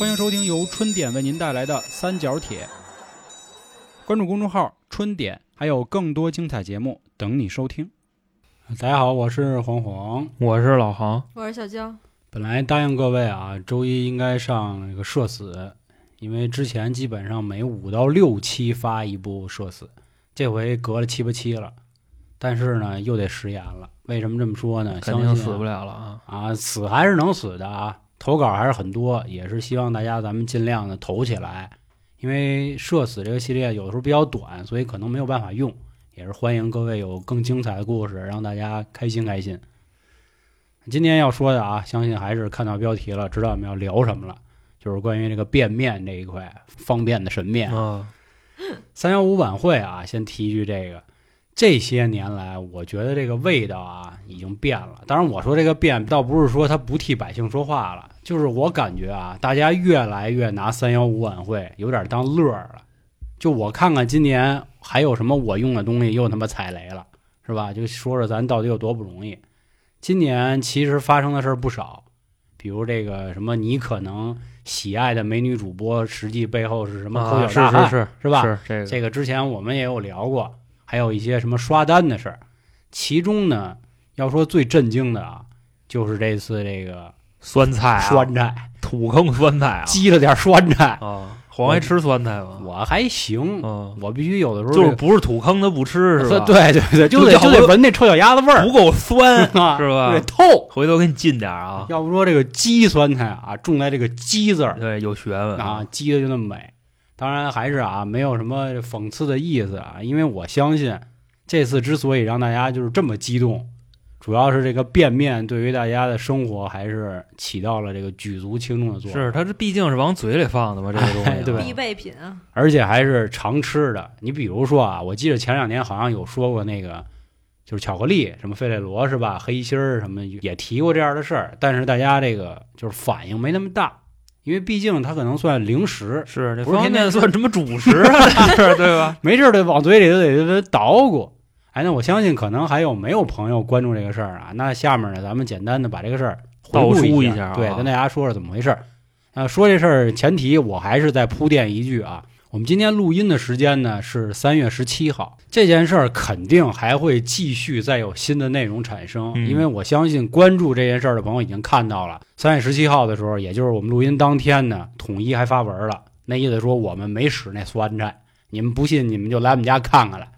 欢迎收听由春点为您带来的《三角铁》，关注公众号“春点”，还有更多精彩节目等你收听。大家好，我是黄黄，我是老航。我是小江，本来答应各位啊，周一应该上那个社死，因为之前基本上每五到六期发一部社死，这回隔了七八期了，但是呢又得食言了。为什么这么说呢？肯相信定死不了了啊！啊，死还是能死的啊，投稿还是很多，也是希望大家咱们尽量的投起来，因为社死这个系列有的时候比较短，所以可能没有办法用，也是欢迎各位有更精彩的故事，让大家开心开心。今天要说的啊，相信还是看到标题了，知道我们要聊什么了，就是关于这个便面这一块，方便的神面。啊，三幺五晚会啊，先提一句这个，这些年来，我觉得这个味道啊已经变了。当然，我说这个变，倒不是说他不替百姓说话了，就是我感觉啊，大家越来越拿三幺五晚会有点当乐儿了。就我看看今年还有什么我用的东西又他妈踩雷了，是吧？就说说咱到底有多不容易。今年其实发生的事儿不少，比如这个什么你可能喜爱的美女主播，实际背后是什么抠脚大汉，是是是吧？是这个这个之前我们也有聊过，还有一些什么刷单的事儿。其中呢，要说最震惊的啊，就是这次这个酸菜啊，酸菜，土坑酸菜啊积了点酸菜。啊！黄爱吃酸菜吗？我还行，嗯，我必须有的时候就是不是土坑的不吃是吧？，对对对，就得就得闻那臭脚丫子味儿不够酸 啊，是吧对，透。回头给你进点啊。要不说这个鸡酸菜啊，重在这个鸡字儿对，有学问啊，鸡的就那么美。当然还是啊，没有什么讽刺的意思啊，因为我相信这次之所以让大家就是这么激动，主要是这个便面对于大家的生活还是起到了这个举足轻重的作用，是它这毕竟是往嘴里放的嘛，这个东西啊哎对必备品啊。而且还是常吃的。你比如说啊，我记得前两年好像有说过那个，就是巧克力，什么费列罗是吧？黑心儿什么也提过这样的事儿，但是大家这个就是反应没那么大，因为毕竟它可能算零食，是这方便面算什么主食啊？对吧？没事儿得往嘴里头得得捣鼓。哎，那我相信可能还有没有朋友关注这个事儿啊？那下面呢，咱们简单的把这个事儿回顾一一下啊对，跟大家说说怎么回事儿。呃，说这事儿前提我还是再铺垫一句啊，我们今天录音的时间呢是三月十七号，这件事儿肯定还会继续再有新的内容产生，嗯因为我相信关注这件事儿的朋友已经看到了，三月十七号的时候，也就是我们录音当天呢，统一还发文了，那意思说我们没使那酸菜，你们不信你们就来我们家看看来。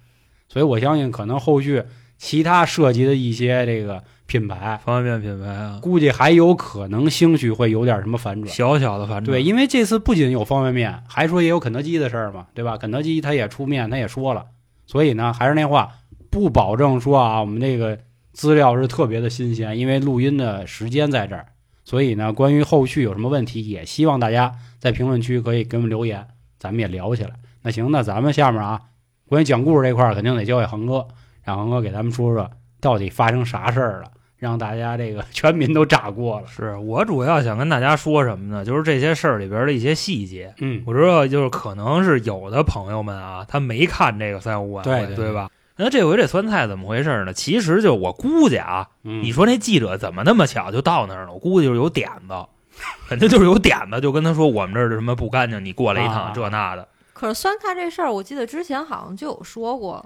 所以我相信可能后续其他涉及的一些这个品牌，方便面品牌啊，估计还有可能兴许会有点什么反转。小小的反转。对，因为这次不仅有方便面，还说也有肯德基的事儿嘛，对吧？肯德基他也出面，他也说了，所以呢，还是那话，不保证说啊，我们这个资料是特别的新鲜，因为录音的时间在这儿，所以呢，关于后续有什么问题，也希望大家在评论区可以给我们留言，咱们也聊起来。那行，那咱们下面啊，关于讲故事这块儿，肯定得交给恒哥，让恒哥给咱们说说到底发生啥事儿了，让大家这个 全民都炸锅了。是我主要想跟大家说什么呢？就是这些事儿里边的一些细节。嗯，我知道，就是可能是有的朋友们啊，他没看这个三五晚会，对对吧？那这回这酸菜怎么回事呢？其实就我估计啊，嗯你说那记者怎么那么巧就到那儿了？我估计就是有点子，肯定就是有点子，就跟他说我们这儿的什么不干净，你过来一趟、啊这那的。可是酸菜这事儿，我记得之前好像就有说过。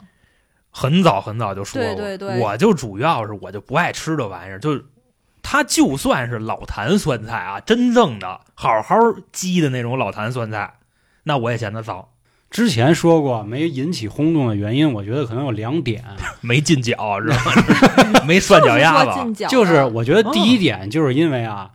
很早很早就说过，对对对我就主要是我就不爱吃这玩意儿，就是它就算是老坛酸菜啊，真正的好好鸡的那种老坛酸菜，那我也嫌它脏，之前说过没引起轰动的原因，我觉得可能有两点，没进脚是吧？没涮脚丫子，就是我觉得第一点就是因为啊，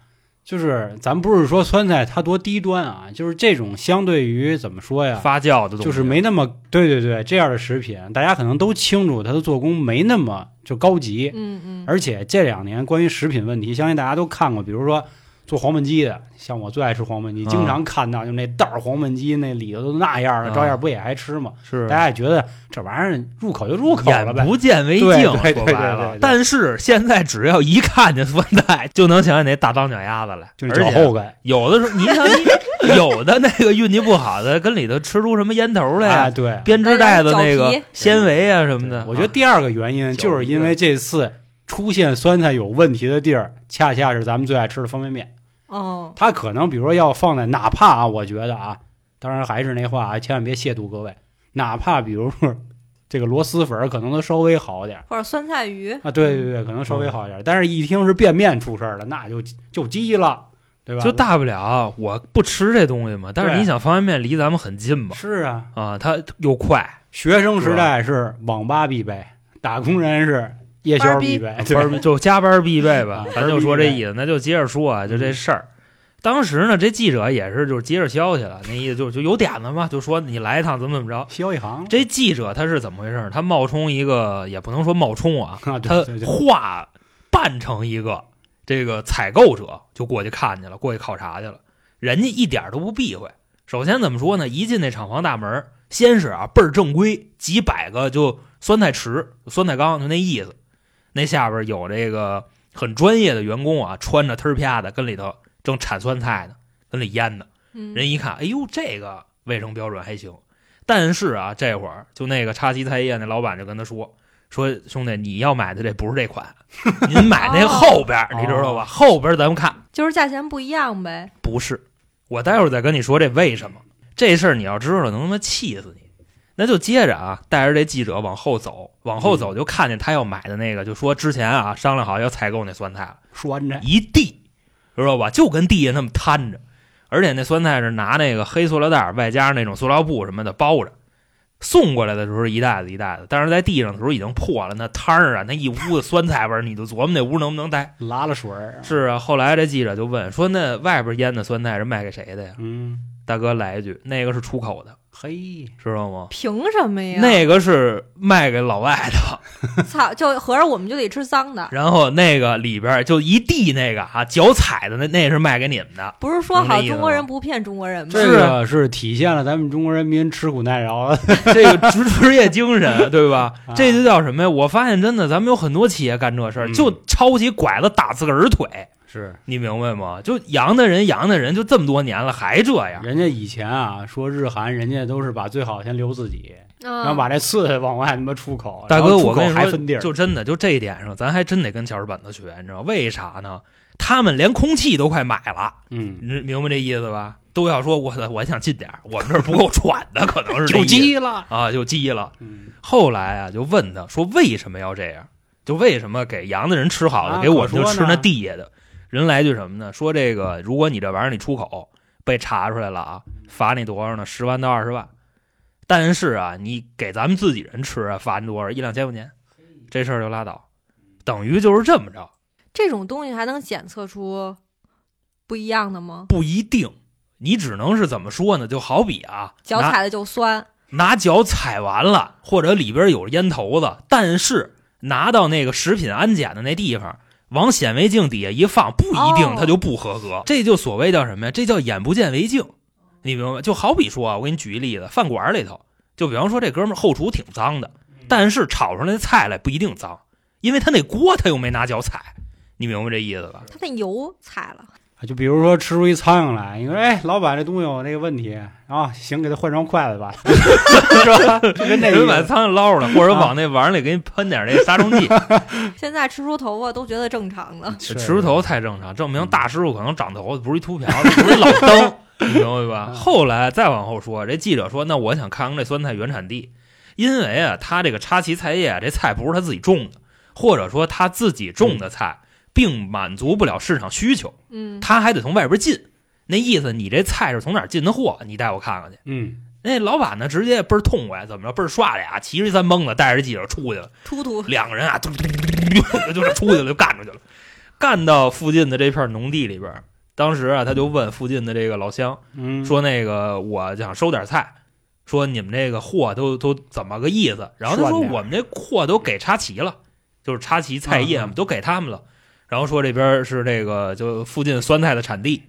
就是咱不是说酸菜它多低端啊，就是这种相对于怎么说呀，发酵的东西，就是没那么对对对这样的食品，大家可能都清楚它的做工没那么就高级，嗯嗯，而且这两年关于食品问题，相信大家都看过，比如说做黄焖鸡的，像我最爱吃黄焖鸡，啊经常看到就那袋儿黄焖鸡那里头都那样了，啊照样不也爱吃吗？是大家也觉得这玩意儿入口就入口了呗眼。不见为净，对对对说白了。但是现在只要一看见酸菜，就能想起那大脏脚丫子来，就是而且脚后跟，有的时候，你想你有的那个运气不好的，跟里头吃出什么烟头来呀、哎，对，编织袋的那个纤维啊什么的。我觉得第二个原因就是因为这次出现酸菜有问题的地儿，恰恰是咱们最爱吃的方便面。哦，他可能比如说要放在，哪怕啊，我觉得啊，当然还是那话啊，千万别亵渎各位，哪怕比如说这个螺蛳粉可能都稍微好点或者酸菜鱼，啊，对对对，可能稍微好一点儿，但是一听是便面出事儿了，那就就鸡了，对吧？就大不了我不吃这东西嘛。但是你想，方便面离咱们很近嘛，是啊，啊，它又快，学生时代是网吧必备，打工人是夜宵必备，对班就加班必备吧啊。咱就说这意思，那就接着说啊，就这事儿。当时呢，这记者也是就是接着消息了，那意思就就有点子嘛，就说你来一趟怎么怎么着。消一行，这记者他是怎么回事？他冒充一个，也不能说冒充啊，啊，他化扮成一个这个采购者，就过去看去了，过去考察去了。人家一点都不避讳。首先怎么说呢？一进那厂房大门，先是啊倍儿正规，几百个就酸菜池、酸菜缸，就那意思。那下边有这个很专业的员工啊，穿着忒儿啪的跟里头正铲酸菜呢，跟里腌呢。嗯，人一看，哎呦，这个卫生标准还行。但是啊，这会儿就那个叉旗菜业那老板就跟他说：“说兄弟，你要买的这不是这款，您买那后边你知道吧？后边咱们看就是价钱不一样呗。不是。我待会儿再跟你说这为什么。这事儿你要知道，能他妈气死你。那就接着啊，带着这记者往后走，往后走就看见他要买的那个，就说之前啊商量好要采购那酸菜了。拴着，一地，知道吧？就跟地下那么摊着，而且那酸菜是拿那个黑塑料袋儿，外加上那种塑料布什么的包着。送过来的时候一袋子一袋子，但是在地上的时候已经破了，那摊儿啊，那一屋子酸菜味儿，你就琢磨那屋能不能待。拉了水儿，是啊，后来这记者就问说：“那外边腌的酸菜是卖给谁的呀嗯，？”大哥来一句：“那个是出口的，嘿，知道吗？凭什么呀？那个是卖给老外的。”操，就合着我们就得吃脏的。然后那个里边就一地那个啊，脚踩的那那是卖给你们的。不是说好中国人不骗中国人吗？这个是体现了咱们中国人民吃苦耐劳，这个职职业精神，对吧啊？这就叫什么呀？我发现真的，咱们有很多企业干这事儿，嗯就抄起拐子打自个儿腿，是你明白吗？就洋的人，洋的人，就这么多年了还这样。人家以前啊说日韩，人家都是把最好先留自己，嗯，然后把这次的往外他妈出口，大哥，我跟你说还分地，就真的就这一点上，咱还真得跟乔治本子学，你知道为啥呢？他们连空气都快买了，嗯，你明白这意思吧？都要说我我想近点我们这儿不够喘的，可能是就意思急了，啊，就急了。嗯，后来啊，就问他说为什么要这样？就为什么给洋的人吃好的，啊给我说吃那地下的？人来句什么呢？说这个，如果你这玩意儿你出口被查出来了啊，罚你多少呢？十万到二十万。但是啊，你给咱们自己人吃啊，罚你多少？一两千块钱，这事儿就拉倒。等于就是这么着，这种东西还能检测出不一样的吗？不一定。你只能是怎么说呢？就好比啊，脚踩的就酸，拿脚踩完了，或者里边有烟头子，但是拿到那个食品安检的那地方，往显微镜底下一放，不一定哦它就不合格。这就所谓叫什么呀？这叫眼不见为净，你明白吗？就好比说啊，我给你举一例子，饭馆里头，就比方说这哥们儿后厨挺脏的，但是炒出来的菜来不一定脏，因为他那锅他又没拿脚踩，你明白这意思吧？他那油踩了，就比如说吃出一苍蝇来，你说哎，老板这东西有那个问题啊，行，给他换双筷子吧，是吧？就跟那人把苍蝇捞出来，或者往那碗里给你喷点那杀虫剂 现在吃出头发都觉得正常了。是吃出头太正常，证明大师傅可能长头发不是一秃瓢子，不是老登，你明白吧？嗯后来再往后说，这记者说，那我想看看这酸菜原产地，因为啊，他这个插旗菜叶啊，这菜不是他自己种的，或者说他自己种的菜，并满足不了市场需求，嗯，他还得从外边进。那意思，你这菜是从哪儿进的货？你带我看看去。嗯，那老板呢，直接倍儿痛快，怎么着？倍儿刷俩，骑着一三蹦子，带着记者出去了。突突两个人啊，嘟嘟嘟嘟嘟嘟就是出去了，就干出去了，干到附近的这片农地里边。当时啊，他就问附近的这个老乡嗯，说：“那个我想收点菜，说你们这个货都都怎么个意思？”然后他说：“我们这货都给插旗了，就是插旗菜叶嘛，嗯嗯都给他们了。”然后说这边是这个就附近酸菜的产地，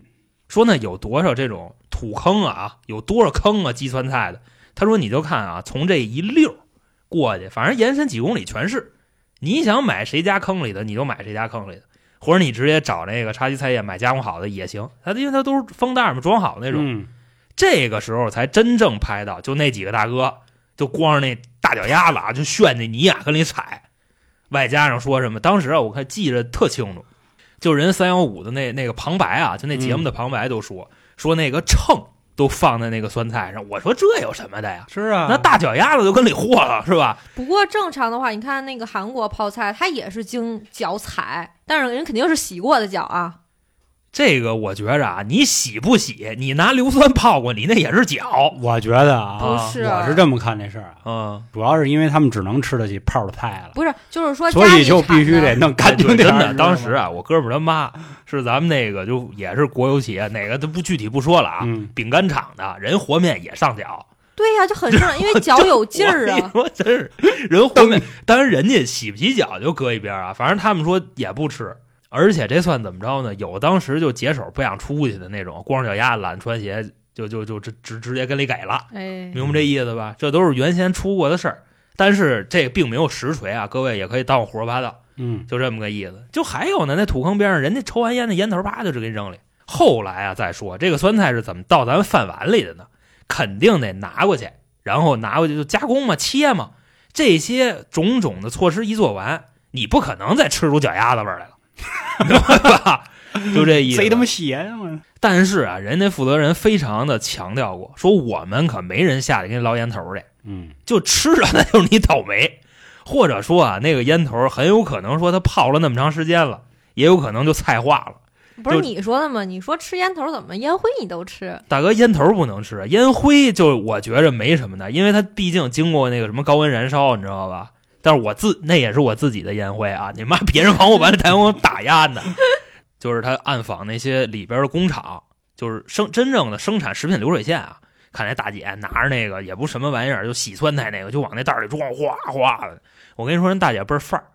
说呢有多少这种土坑啊，有多少坑啊积酸菜的。他说你就看啊，从这一溜儿过去，反正延伸几公里全是。你想买谁家坑里的，你就买谁家坑里的，或者你直接找那个插旗菜业买加工好的也行。他因为他都是封袋嘛，装好那种。嗯，这个时候才真正拍到，就那几个大哥，就光着那大脚丫子啊，就炫那泥啊跟里踩，外加上说什么，当时啊我看记着特清楚，就人三幺五的那那个旁白啊，就那节目的旁白都说、说那个秤都放在那个酸菜上。我说这有什么的呀？是啊，那大脚丫子都跟里和了是吧？不过正常的话，你看那个韩国泡菜，它也是经脚踩，但是人肯定是洗过的脚啊。这个我觉着啊，你洗不洗，你拿硫酸泡过，你那也是脚。我觉得啊，不是我是这么看这事儿啊，嗯，主要是因为他们只能吃得起泡的菜了，不是，就是说所以就必须得弄干净对真的，当时啊，我哥们儿他妈是咱们那个就也是国有企业，哪个都不具体不说了啊。嗯，饼干厂的人和面也上脚，对呀、就很正常，因为脚有劲儿啊。你说真是人和面，当然人家洗不洗脚就搁一边啊，反正他们说也不吃。而且这算怎么着呢？有当时就解手不想出去的那种，光着脚丫子懒穿鞋，就就就直直直接跟里给了，哎，明白这意思吧？这都是原先出过的事儿，但是这并没有实锤啊，各位也可以当我胡说八道。嗯，就这么个意思。就还有呢，那土坑边上，人家抽完烟那烟头啪就给你扔里。后来啊，再说这个酸菜是怎么到咱们饭碗里的呢？肯定得拿过去，然后拿过去就加工嘛、切嘛，这些种种的措施一做完，你不可能再吃出脚丫子味来了，吧？就这意思。贼他妈邪呀！我但是啊，人家负责人非常的强调过，说我们可没人下去给你捞烟头去，嗯，就吃了那就是你倒霉，或者说啊，那个烟头很有可能说它泡了那么长时间了，也有可能就菜化了。不是就你说的吗？你说吃烟头怎么烟灰你都吃？大哥，烟头不能吃，烟灰就我觉着没什么的，因为它毕竟经过那个什么高温燃烧，你知道吧？但是我自那也是我自己的烟灰啊！你妈别人往我完了台往我打压呢，就是他暗访那些里边的工厂，就是生真正的生产食品流水线啊。看那大姐拿着那个也不什么玩意儿，就洗酸菜那个，就往那袋里装，哗哗的。我跟你说，人大姐倍儿范儿。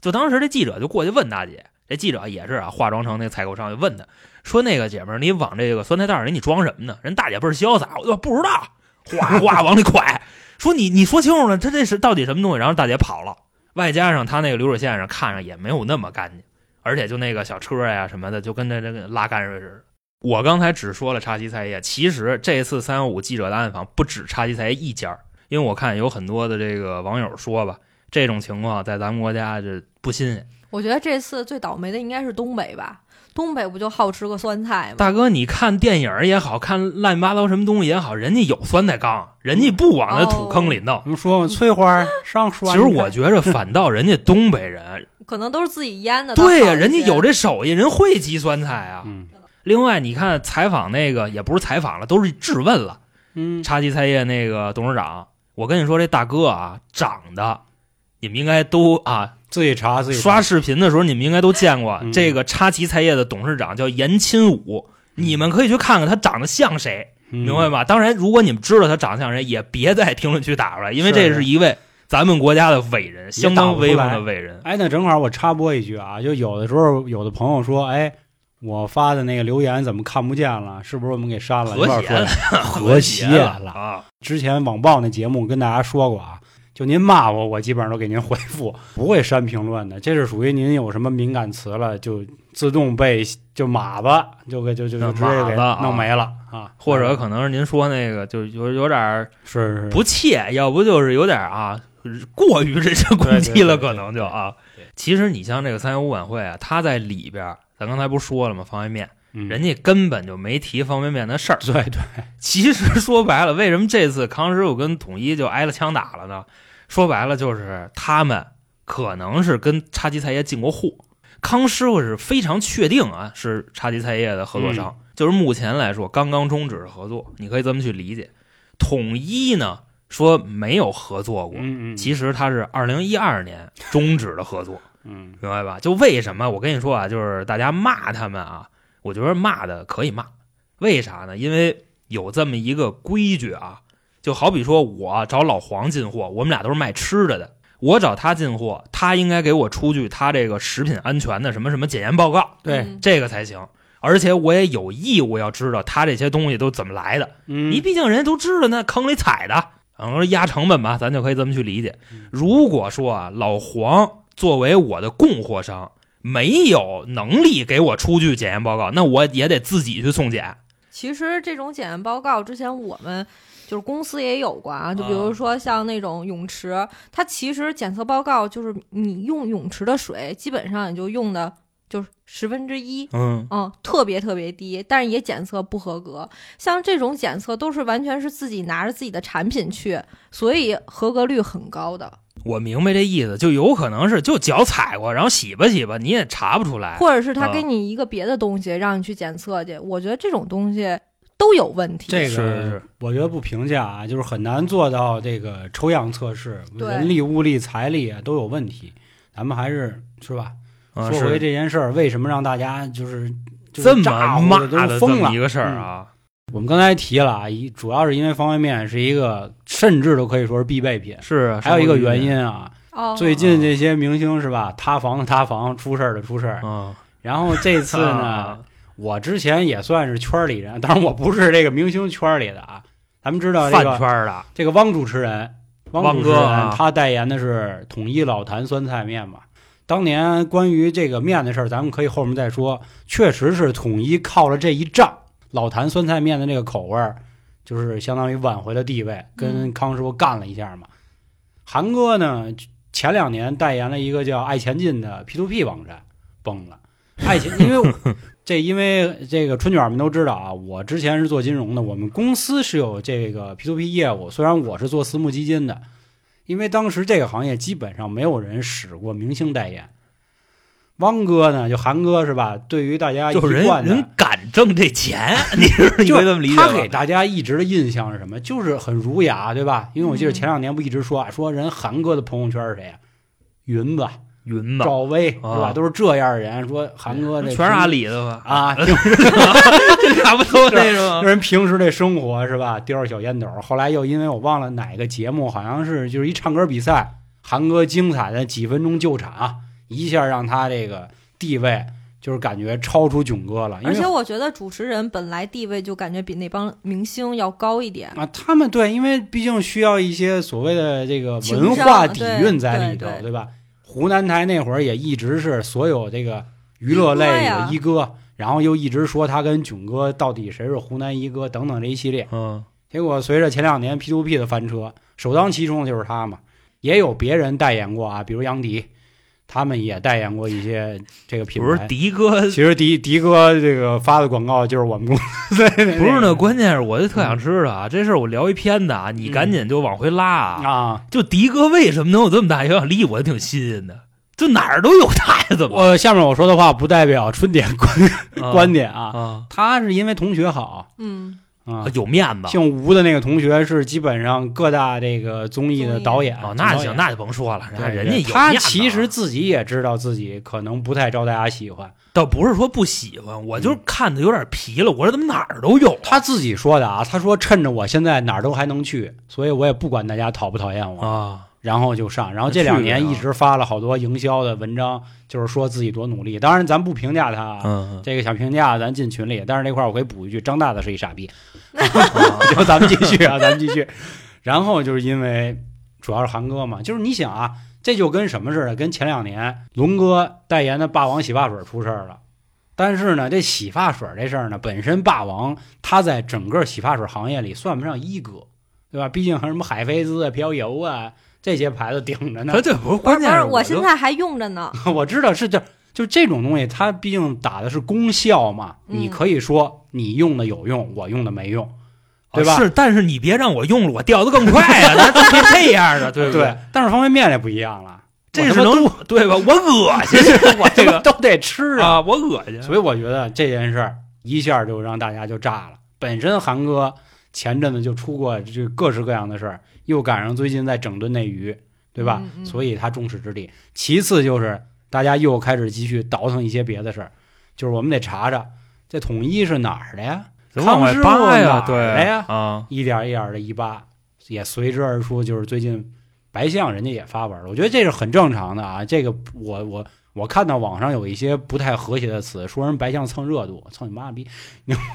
就当时这记者就过去问大姐，这记者也是啊，化妆成那采购商，就问她说：“那个姐们儿，你往这个酸菜袋里你装什么呢？”人大姐倍儿潇洒，我说不知道，哗哗往里蒯。说你你说清楚了，他这是到底什么东西？然后大姐跑了，外加上他那个流水线上看着也没有那么干净，而且就那个小车呀什么的，就跟那这个拉泔水似的。我刚才只说了叉旗菜业，其实这次三幺五记者的暗访不止叉旗菜业一家，因为我看有很多的这个网友说吧，这种情况在咱们国家这不新鲜。我觉得这次最倒霉的应该是东北吧？东北不就好吃个酸菜吗？大哥，你看电影也好看乱七八糟什么东西也好，人家有酸菜缸，人家不往那土坑里弄。比如说嘛？翠花上 其。实我觉着反倒人家东北人，可能都是自己腌的。对呀、呀、人家有这手艺，人会积酸菜啊。嗯另外，你看采访那个也不是采访了，都是质问了。嗯，叉七菜业那个董事长，我跟你说，这大哥啊，长得你们应该都啊，自己查自己查刷视频的时候你们应该都见过。嗯这个插旗菜业的董事长叫严钦武，你们可以去看看他长得像谁。明白吧？当然，如果你们知道他长得像谁，也别在评论区打出来，因为这是一位咱们国家的伟人，相当威风的伟人。哎，那正好我插播一句啊，就有的时候有的朋友说，哎，我发的那个留言怎么看不见了？是不是我们给删了？和谐了和和谐了了啊！之前网暴那节目跟大家说过啊，就您骂我，我基本上都给您回复，不会删评论的。这是属于您有什么敏感词了，就自动被就马子就给就就就直接给弄没了啊，或者可能是您说那个就有有点儿是是不切，要不就是有点儿啊过于人身攻击了，可能就啊。其实你像这个三幺五晚会啊，它在里边儿，咱刚才不说了吗？方便面，嗯人家根本就没提方便面的事儿。对对，其实说白了，为什么这次康师傅跟统一就挨了枪打了呢？说白了就是他们可能是跟叉旗菜业进过货，康师傅是非常确定啊是叉旗菜业的合作商，就是目前来说刚刚终止了合作，你可以这么去理解。统一呢说没有合作过，嗯嗯，其实他是二零一二年终止的合作。嗯明白吧？就为什么我跟你说啊，就是大家骂他们啊，我觉得骂的可以骂，为啥呢？因为有这么一个规矩啊，就好比说我找老黄进货，我们俩都是卖吃的的，我找他进货，他应该给我出具他这个食品安全的什么什么检验报告，对，嗯这个才行。而且我也有义务要知道他这些东西都怎么来的，嗯你毕竟人家都知道那坑里踩的，然后压成本吧，咱就可以这么去理解嗯。如果说啊，老黄作为我的供货商，没有能力给我出具检验报告，那我也得自己去送检。其实这种检验报告之前我们就是公司也有过啊，就比如说像那种泳池，它其实检测报告就是你用泳池的水，基本上也就用的就是十分之一。嗯，嗯，特别特别低，但是也检测不合格。像这种检测都是完全是自己拿着自己的产品去，所以合格率很高的。我明白这意思，就有可能是就脚踩过，然后洗吧洗吧，你也查不出来。或者是他啊给你一个别的东西让你去检测去，我觉得这种东西都有问题。这是个是我觉得不评价啊，就是很难做到这个抽样测试，人力、物力、财力啊都有问题。咱们还是是吧？啊说回这件事儿，为什么让大家就是就是这么骂的这都疯了么一个事儿嗯啊，我们刚才提了啊，一主要是因为方便面是一个，甚至都可以说是必备品。是啊，还有一个原因，啊，哦，最近这些明星是吧，塌房的塌房，出事儿的出事儿。嗯，然后这次呢 啊，我之前也算是圈里人，当然我不是这个明星圈里的啊。咱们知道这饭个圈儿的，这个汪主持人，汪汪主持人哥啊他代言的是统一老坛酸菜面嘛。当年关于这个面的事儿，咱们可以后面再说。确实是统一靠了这一仗，老坛酸菜面的那个口味儿，就是相当于挽回了地位，跟嗯康师傅干了一下嘛。韩哥呢，前两年代言了一个叫爱前进的 P to P 网站，崩了。爱前，因为这因为这个春卷们都知道啊，我之前是做金融的，我们公司是有这个 P to P 业务，虽然我是做私募基金的，因为当时这个行业基本上没有人使过明星代言。汪哥呢，就韩哥是吧？对于大家就是人一贯的人敢挣这钱，你是 你这么理解他给？大家一直的印象是什么？就是很儒雅，对吧？因为我记得嗯前两年不一直说啊，说人韩哥的朋友圈是谁呀、云子、云子，赵薇是吧？啊都是这样的人。说韩哥这全是阿里的吧？啊，这差不多那是吗？人平时这生活是吧，叼着小烟斗。后来又因为我忘了哪个节目，好像是就是一唱歌比赛，韩哥精彩的几分钟救场，一下让他这个地位就是感觉超出囧哥了。而且我觉得主持人本来地位就感觉比那帮明星要高一点。啊，他们对，因为毕竟需要一些所谓的这个文化底蕴在里头，对对吧？湖南台那会儿也一直是所有这个娱乐类的一哥呀一哥，然后又一直说他跟囧哥到底谁是湖南一哥等等这一系列。嗯，结果随着前两年 P to P 的翻车，首当其冲的就是他嘛，也有别人代言过啊，比如杨迪，他们也代言过一些这个品牌不是。迪哥，其实迪迪哥这个发的广告就是我们公司 不是那，关键是我就特想知道啊，这事儿我聊一片子啊，你赶紧就往回拉啊。啊。就迪哥为什么能有这么大影响力，我就挺新鲜的。就哪儿都有他呀，怎么我下面我说的话不代表春点观啊观点啊，啊他是因为同学好嗯，啊。有面子姓吴的那个同学是基本上各大这个综艺的导演哦，那行，那就甭说了，人家有他面子啊其实自己也知道自己可能不太招大家喜欢，倒不是说不喜欢，我就是看的有点疲了。我说怎么哪儿都有啊？他自己说的啊，他说趁着我现在哪儿都还能去，所以我也不管大家讨不讨厌我，啊，然后就上。然后这两年一直发了好多营销的文章，就是说自己多努力。当然，咱不评价他啊，嗯，这个想评价咱进群里。但是这块儿我可以补一句，张大大是一傻逼。嗯 就咱们继续啊，咱们继续。然后就是因为主要是韩哥嘛，就是你想啊，这就跟什么似的，跟前两年龙哥代言的霸王洗发水出事儿了。但是呢，这洗发水这事儿呢，本身霸王他在整个洗发水行业里算不上一哥，对吧？毕竟还什么海飞丝啊、飘柔啊这些牌子顶着呢它。这不是不是不是，关键是我现在还用着呢。我知道是这，就这种东西，它毕竟打的是功效嘛。嗯你可以说你用的有用，我用的没用，对吧？啊是，但是你别让我用了，我掉的更快呀，那别这样的，对不对，？但是方便面这不一样了，这是能对吧？我恶心，我这个都得吃啊。啊，我恶心。所以我觉得这件事儿一下就让大家就炸了。本身韩哥前阵子就出过这各式各样的事儿，又赶上最近在整顿内娱，对吧？嗯嗯所以他众矢之的。其次就是大家又开始继续倒腾一些别的事儿，就是我们得查查这统一是哪儿的呀？往外康师傅扒呀，对的呀啊，一点一点的一扒，也随之而出，就是最近白象人家也发文了，我觉得这是很正常的啊。这个我我我看到网上有一些不太和谐的词，说人白象蹭热度，蹭你妈逼！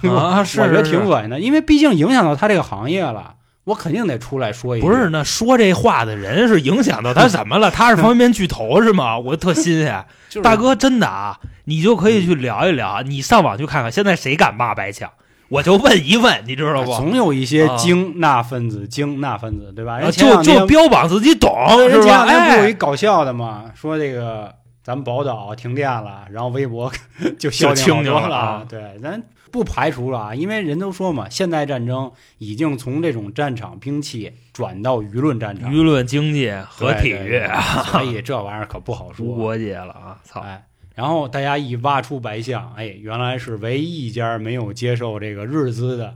啊是 我觉得挺恶心的，因为毕竟影响到他这个行业了，我肯定得出来说一句。不是，那说这话的人是影响到他怎么了？他是方便面巨头是吗？我特新鲜，就是大哥，真的啊，你就可以去聊一聊，你上网去看看，现在谁敢骂白墙？我就问一问，你知道不？总有一些啊京那分子，精那分子，对吧？就就标榜自己懂是吧？人前两天不有一哎，搞笑的吗，说这个咱们宝岛停电了，然后微博 就消停了静了啊对，咱不排除了啊，因为人都说嘛，现代战争已经从这种战场兵器转到舆论战场，舆论、经济和体育 所以这玩意儿可不好无说。国界了啊！操，哎，然后大家一挖出白象，哎，原来是唯一一家没有接受这个日资的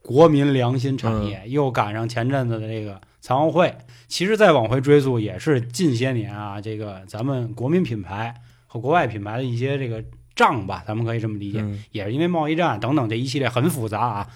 国民良心产业，嗯又赶上前阵子的这个残奥会。其实再往回追溯，也是近些年啊，这个咱们国民品牌和国外品牌的一些这个仗吧，咱们可以这么理解，嗯也是因为贸易战等等这一系列很复杂啊，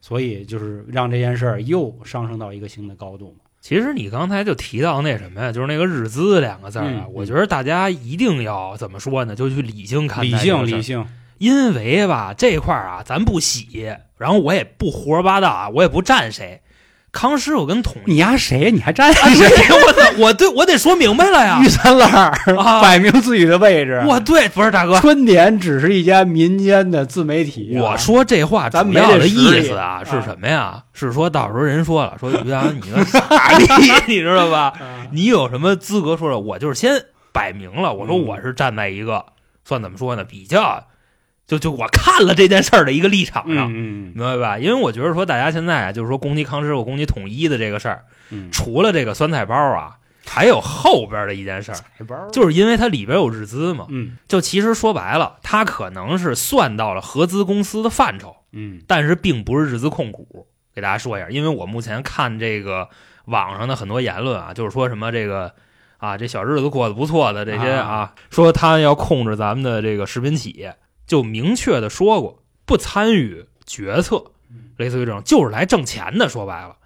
所以就是让这件事儿又上升到一个新的高度嘛。其实你刚才就提到那什么呀，就是那个“日资”两个字儿啊，嗯我觉得大家一定要怎么说呢？就去理性看待理性理性，因为吧这块儿啊，咱不洗，然后我也不胡说八道啊，我也不站谁。康师傅跟统，你丫谁？你还站哎对我操，我对我得说明白了呀玉！三烂儿啊摆明自己的位置。我对，不是大哥，春点只是一家民间的自媒体、啊。我说这话咱没主要的意思啊啊是什么呀？是说到时候人说了，说于洋你个傻逼，你知道吧？啊，你有什么资格说说？我就是先摆明了，我说嗯我是站在一个算怎么说呢？比较就就我看了这件事儿的一个立场上，明白吧？因为我觉得说大家现在啊，就是说攻击康师傅、攻击统一的这个事儿，嗯，除了这个酸菜包啊，还有后边的一件事儿，就是因为它里边有日资嘛。嗯就其实说白了，它可能是算到了合资公司的范畴，嗯但是并不是日资控股。给大家说一下，因为我目前看这个网上的很多言论啊，就是说什么这个啊，这小日子过得不错的这些啊，啊说他要控制咱们的这个食品企业，就明确的说过不参与决策，类似于这种就是来挣钱的。说白了，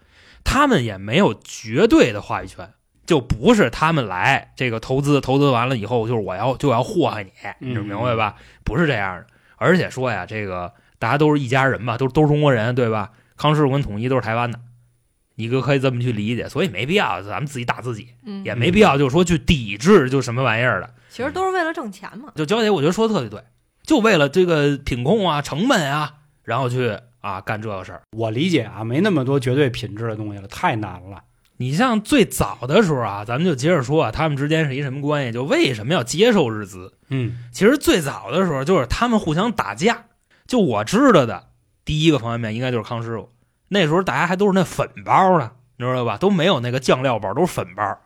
他们也没有绝对的话语权。就不是他们来这个投资，投资完了以后就是我要就要祸害你，你嗯明白吧？不是这样的。而且说呀，这个大家都是一家人嘛，都都是中国人，对吧？康师傅跟统一都是台湾的，你哥可以这么去理解，所以没必要咱们自己打自己，嗯，也没必要就是说去抵制就什么玩意儿的。其实都是为了挣钱嘛。就娇姐，我觉得说的特别对，就为了这个品控啊、成本啊，然后去啊干这个事儿。我理解啊，没那么多绝对品质的东西了，太难了。你像最早的时候啊，咱们就接着说啊，他们之间是一什么关系？就为什么要接受日资？嗯其实最早的时候就是他们互相打架。就我知道的第一个方便面应该就是康师傅，那时候大家还都是那粉包呢，你知道吧？都没有那个酱料包，都是粉包。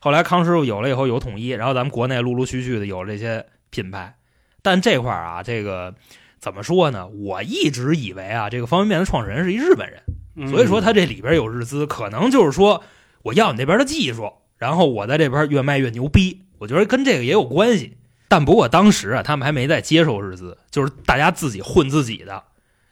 后来康师傅有了以后有统一，然后咱们国内陆陆续续的有这些品牌。但这块儿啊，这个怎么说呢？我一直以为啊，这个方便面的创始人是一日本人。嗯所以说他这里边有日资，可能就是说我要你那边的技术，然后我在这边越卖越牛逼。我觉得跟这个也有关系。但不过当时啊，他们还没在接受日资，就是大家自己混自己的，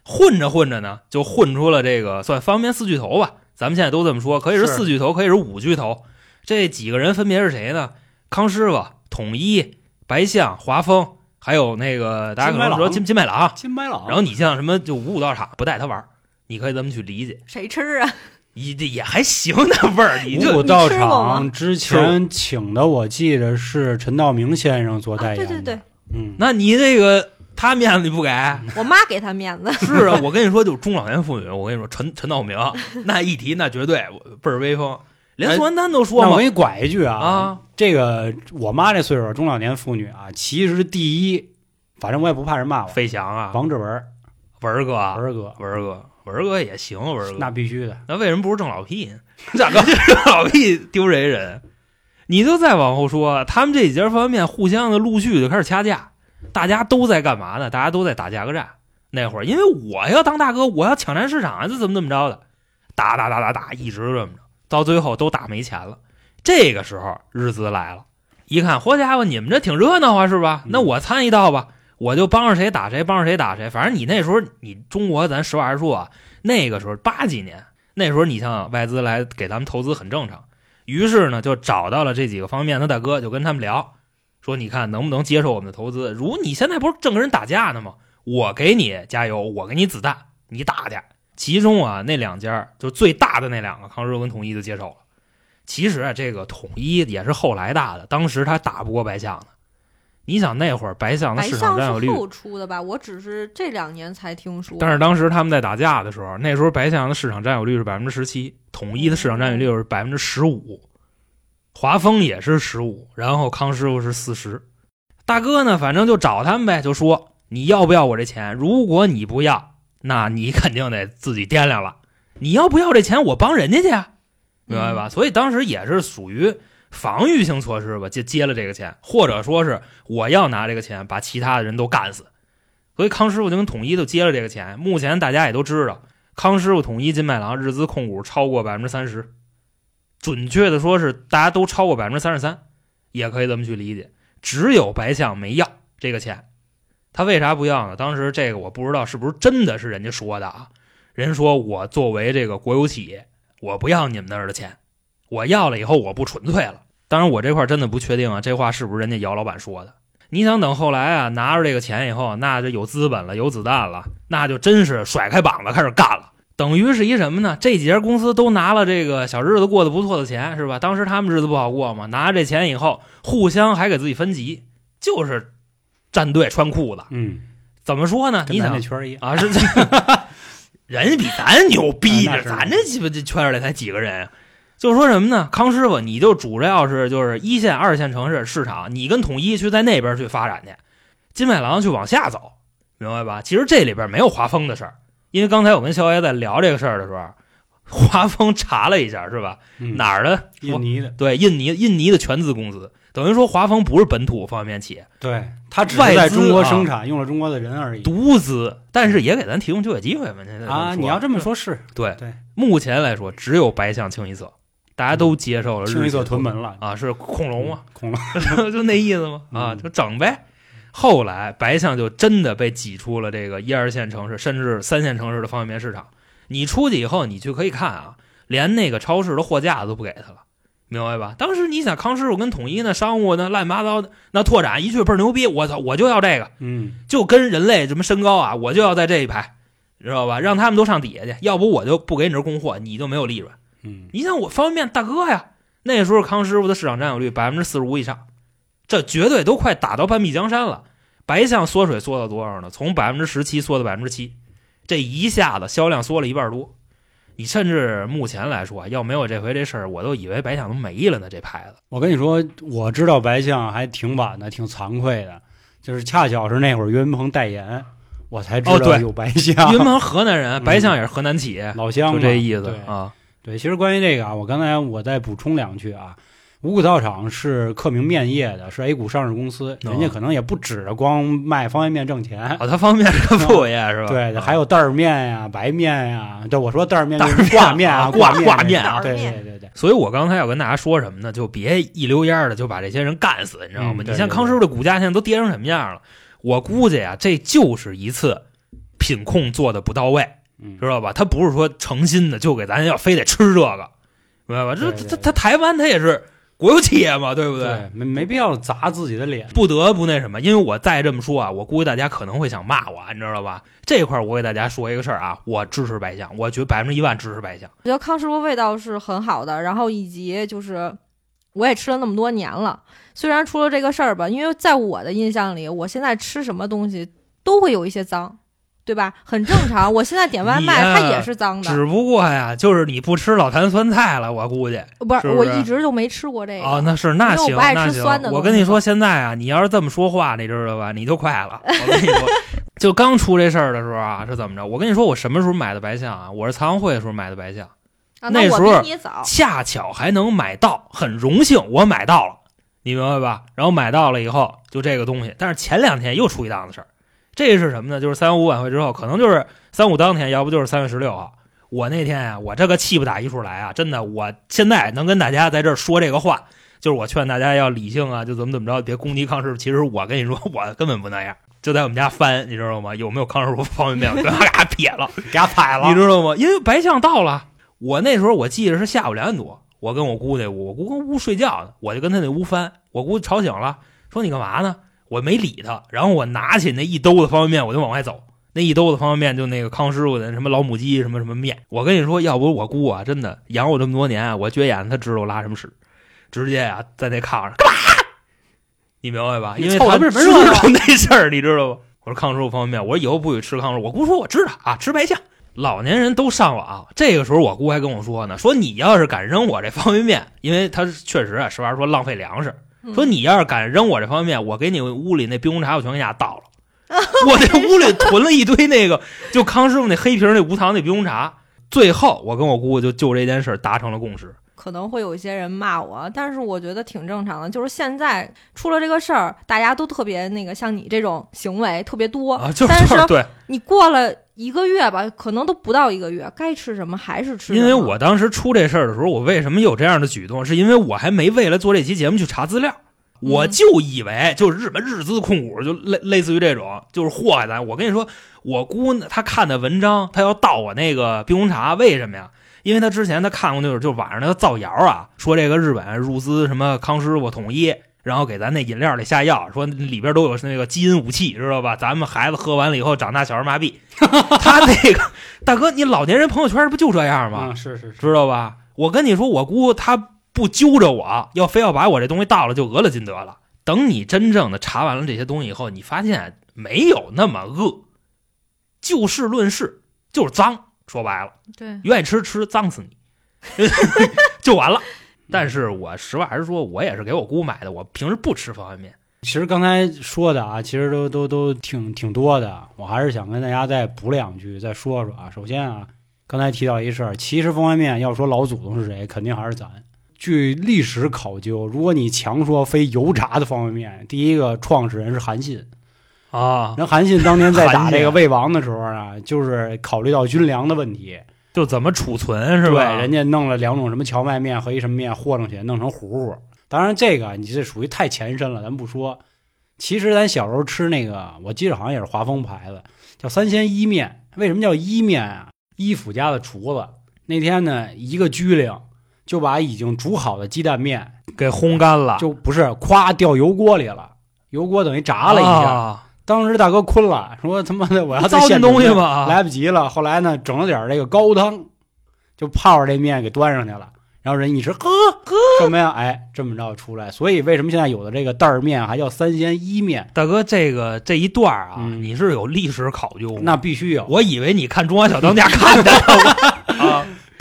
混着混着呢，就混出了这个算方便面四巨头吧。咱们现在都这么说，可以是是四巨头，可以是五巨头。这几个人分别是谁呢？康师傅、统一、白象、华丰，还有那个大家可能说金金金麦郎。金麦郎，然后你像什么就五五道场不带他玩儿，你可以这么去理解。谁吃啊？也也还行那味儿，你这五谷道你吃过吗场之前请的，我记得是陈道明先生做代啊，言的。对对对，嗯，那你这个他面子你不给？我妈给他面子。是啊，我跟你说，就是中老年妇女，我跟你说，陈陈道明那一提那绝对倍儿威风，连宋丹丹都说嘛那我给你拐一句啊，啊，这个我妈这岁数中老年妇女啊，其实第一，反正我也不怕人骂我，飞翔啊，王志文、文儿哥啊，文儿哥，文儿哥，文儿哥也行，文儿哥那必须的。那为什么不是郑老屁呢？大哥，这郑老屁丢谁人？你就再往后说，他们这几家方便面互相的陆续就开始掐架，大家都在干嘛呢？大家都在打价格战。那会儿，因为我要当大哥，我要抢占市场啊，这怎么怎么着的，打打打打打，一直这么着，到最后都打没钱了。这个时候，日资来了，一看，好家伙，你们这挺热闹啊，是吧？那我参一道吧，我就帮着谁打谁，帮着谁打谁。反正你那时候，你中国咱实话实说啊，那个时候八几年，那时候你像外资来给咱们投资很正常，于是呢就找到了这几个方面的大哥，就跟他们聊，说你看能不能接受我们的投资？如你现在不是正跟人打架呢吗？我给你加油，我给你子弹，你打去。其中啊那两家就最大的那两个，康师傅跟统一就接手了。其实啊这个统一也是后来大的，当时他打不过白象的。你想那会儿白象的市场占有率，后出的吧？我只是这两年才听说。但是当时他们在打架的时候，那时候白象的市场占有率是百分之十七，统一的市场占有率是百分之十五，华丰也是十五，然后康师傅是四十。大哥呢，反正就找他们呗，就说你要不要我这钱？如果你不要，那你肯定得自己掂量了。你要不要这钱，我帮人家去啊，明白吧？所以当时也是属于防御性措施吧，就接了这个钱，或者说是我要拿这个钱把其他的人都干死。所以康师傅就跟统一就接了这个钱。目前大家也都知道，康师傅、统一、金麦郎日资控股超过百分之三十，准确的说是大家都超过百分之三十三，也可以这么去理解。只有白象没要这个钱，他为啥不要呢？当时这个我不知道是不是真的是人家说的啊？人说我作为这个国有企业，我不要你们那儿的钱，我要了以后我不纯粹了。当然我这块真的不确定啊，这话是不是人家姚老板说的？你想等后来啊拿着这个钱以后，那就有资本了，有子弹了，那就真是甩开膀子开始干了。等于是一什么呢？这几家公司都拿了这个小日子过得不错的钱，是吧？当时他们日子不好过嘛，拿着这钱以后，互相还给自己分级，就是站队穿裤子。嗯，怎么说呢？你想那圈儿一样，啊，是 人家比咱牛逼咱这鸡巴这圈里才几个人啊？就是说什么呢？康师傅，你就主着要是就是一线、二线城市市场，你跟统一去在那边去发展去，金麦郎去往下走，明白吧？其实这里边没有华丰的事儿，因为刚才我跟肖爷在聊这个事儿的时候，华丰查了一下，是吧？嗯哪儿的？印尼的，对，印尼印尼的全资公司，等于说华丰不是本土方便面企业，对，他只是在中国啊生产，用了中国的人而已独资，但是也给咱提供就业机会嘛。这啊。你要这么，说，是对对，目前来说只有白象清一色，大家都接受了日清一色屯门了，啊，是恐龙嘛，恐龙，就那意思嘛，啊，嗯就整呗。后来白象就真的被挤出了这个一二线城市，甚至三线城市的方便面市场。你出去以后，你去可以看啊，连那个超市的货架都不给他了，明白吧？当时你想康师傅跟统一那商务那乱七八糟的那拓展一去倍儿牛逼，我操，我就要这个，嗯，就跟人类什么身高啊，我就要在这一排，知道吧？让他们都上底下去，要不我就不给你这供货，你就没有利润。嗯，你像我方便面大哥呀，那时候康师傅的市场占有率百分之四十五以上，这绝对都快打到半壁江山了。白象缩水缩到多少呢？从百分之十七缩到百分之七，这一下子销量缩了一半多。你甚至目前来说，要没有这回这事儿，我都以为白象都没了呢。这牌子我跟你说，我知道白象还挺晚的，挺惭愧的，就是恰巧是那会儿岳云鹏代言，我才知道有白象，岳云鹏河南人，嗯白象也是河南企业，老乡就这意思啊。对，其实关于这个啊，我刚才我再补充两句啊。五谷道场是克明面业的，是 A 股上市公司，哦人家可能也不指着光卖方便面挣钱，哦，他方便面是个副业是吧？对，啊还有袋儿面呀、白面呀。对，我说袋儿面挂面啊挂挂挂面啊对对对对对，所以我刚才要跟大家说什么呢？就别一溜烟儿的就把这些人干死，你知道吗？嗯对对你像康师傅的股价现在都跌成什么样了？我估计啊，这就是一次品控做的不到位，嗯，知道吧？他不是说诚心的就给咱要非得吃这个，明白吧？这他他台湾他也是国有企业嘛，对不对？对，没没必要砸自己的脸。不得不那什么，因为我再这么说啊，我估计大家可能会想骂我，你知道吧？这块儿我给大家说一个事儿啊，我支持白象，我觉得百分之一万支持白象。我觉得康师傅味道是很好的，然后以及就是我也吃了那么多年了，虽然出了这个事儿吧，因为在我的印象里，我现在吃什么东西都会有一些脏，对吧？很正常。我现在点外卖，它也是脏的，只不过呀，就是你不吃老坛酸菜了，我估计。不是是不是我一直就没吃过这个。哦，那是那行，我不爱那行吃酸的我跟你说，现在啊，你要是这么说话，你知道吧？你就快了。我跟你说，就刚出这事儿的时候啊，是怎么着？我跟你说，我什么时候买的白象啊？我是残奥会的时候买的白象，啊，那时候比你早。恰巧还能买到，很荣幸我买到了，你明白吧？然后买到了以后，就这个东西。但是前两天又出一档子事儿，这是什么呢？就是三五晚会之后，可能就是三五当天，要不就是三月十六号。我那天呀、我这个气不打一处来啊！真的，我现在能跟大家在这儿说这个话，就是我劝大家要理性啊，就怎么怎么着，别攻击康师傅。其实我跟你说，我根本不那样，就在我们家翻，你知道吗？有没有康师傅方便面？我 给他撇了。给他踩了你。知道吗？因为白象到了，我那时候我记得是下午两点多，我跟我姑那屋，我姑跟屋睡觉呢，我就跟他那屋翻，我姑吵醒了，说你干嘛呢？我没理他，然后我拿起那一兜子方便面，我就往外走。那一兜子方便面就那个康师傅的什么老母鸡什么什么面，我跟你说，要不我姑啊，真的养我这么多年啊，我绝眼他知道我拉什么屎，直接啊在那炕上干嘛？你明白吧？因为凑他知道那事儿，你知道吗？我说康师傅方便面，我说以后不许吃康师傅。我姑说我知道啊，吃白象。老年人都上网，这个时候我姑还跟我说呢，说你要是敢扔我这方便面，因为他确实啊，实话说浪费粮食，嗯说你要是敢扔我这方便面，我给你屋里那冰红茶我全给你家倒了。我这屋里囤了一堆那个，就康师傅那黑瓶那无糖那冰红茶。最后我跟我姑姑就就这件事达成了共识。可能会有一些人骂我，但是我觉得挺正常的。就是现在出了这个事儿，大家都特别那个，像你这种行为特别多。啊，就是但是对，你过了一个月吧，可能都不到一个月，该吃什么还是吃。因为我当时出这事儿的时候，我为什么有这样的举动？是因为我还没为了做这期节目去查资料，我就以为就是日本日资控股，就类类似于这种，就是祸害咱。我跟你说，我姑她看的文章，她要盗我那个冰红茶，为什么呀？因为他之前他看过那种，就网上那个造谣啊，说这个日本入资什么康师傅统一，然后给咱那饮料里下药，说里边都有那个基因武器，知道吧？咱们孩子喝完了以后长大小儿麻痹。他那个大哥，你老年人朋友圈不就这样吗？啊，是是是，知道吧？我跟你说，我姑她不揪着我，要非要把我这东西倒了，就讹了金德了。等你真正的查完了这些东西以后，你发现没有那么恶，就事论事，就是脏。说白了，对，愿意吃吃，脏死你，就完了。但是我实话还是说，我也是给我姑买的，我平时不吃方便面。其实刚才说的啊，其实都都都挺挺多的，我还是想跟大家再补两句，再说说啊。首先啊，刚才提到一事儿，其实方便面要说老祖宗是谁，肯定还是咱。据历史考究，如果你强说非油炸的方便面，第一个创始人是韩信。啊，人韩信当年在打这个魏王的时候啊，就是考虑到军粮的问题，就怎么储存是对，吧？人家弄了两种什么荞麦面和一什么面和上去，弄成糊糊。当然，这个你这属于太前身了，咱不说。其实咱小时候吃那个，我记得好像也是华丰牌子，叫三鲜伊面。为什么叫伊面啊？伊府家的厨子那天呢，一个居灵就把已经煮好的鸡蛋面，给烘干了，就不是夸掉油锅里了，油锅等于炸了一下。啊当时大哥困了，说他妈的我要再糟践现东西吧？来不及了。后来呢，整了点这个高汤，就泡着这面给端上去了。然后人一吃，呵呵，什么呀？哎，这么着出来。所以为什么现在有的这个袋儿面还叫三鲜伊面？大哥，这个这一段儿啊，嗯你是有历史考究吗？那必须有，我以为你看《中华小当家》看的啊，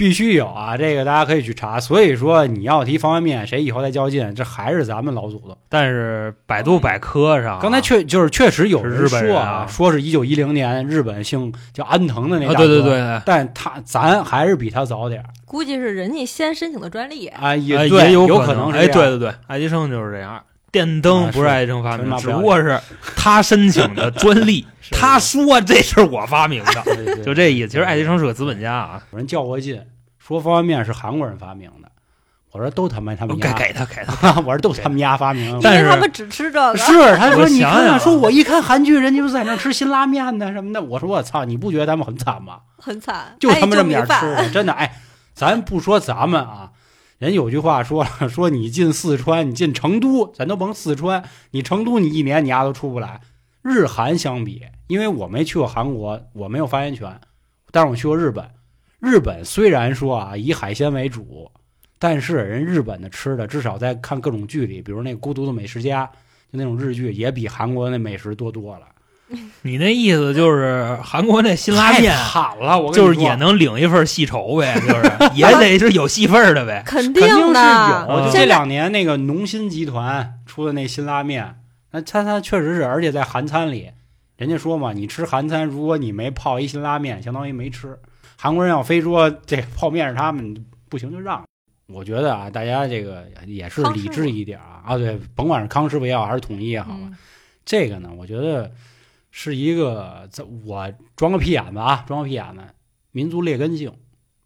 必须有啊！这个大家可以去查。所以说，你要提方便面，谁以后再较劲，这还是咱们老祖宗。但是百度百科上啊，刚才确就是确实有人日本人说啊说是一九一零年日本姓叫安藤的那啊，大哥，对对对，但他咱还是比他早点估计是人家先申请的专利。啊，也呃对，也有可哎，能是这样对对对，爱迪生就是这样。电灯不是爱迪生发明的，只不过是他申请的专利，他说这是我发明的，就这意思。其实爱迪生是个资本家啊，有人较过劲，说方便面是韩国人发明的。我说都他妈他们给家，给他给他。我说都他们家发明的。但是因为他们只吃这个，是他说我你看看，想想啊说我一看韩剧，人家就在那吃辛拉面呢什么的。我说我操，你不觉得他们很惨吗？很惨，就他们这么点哎吃的，真的哎，咱不说咱们啊，人有句话说了，说你进四川，你进成都，咱都甭四川，你成都你一年你丫都出不来。日韩相比，因为我没去过韩国，我没有发言权，但是我去过日本。日本虽然说啊以海鲜为主，但是人日本的吃的，至少在看各种剧里，比如那《孤独的美食家》，就那种日剧，也比韩国那美食多多了。你那意思就是韩国那辛拉面太，惨了，我跟你说就是也能领一份细酬呗，就是 也得是有戏份儿的呗。肯肯定是的。有。就这两年那个农心集团出的那辛拉面，那它它确实是，而且在韩餐里，人家说嘛，你吃韩餐，如果你没泡一辛拉面，相当于没吃。韩国人要非说这泡面是他们不行就让。我觉得啊，大家这个也是理智一点啊啊，对，甭管是康师傅也好，还是统一也好吧，嗯这个呢，我觉得是一个，这我装个屁眼子啊，装个屁眼子，民族劣根性。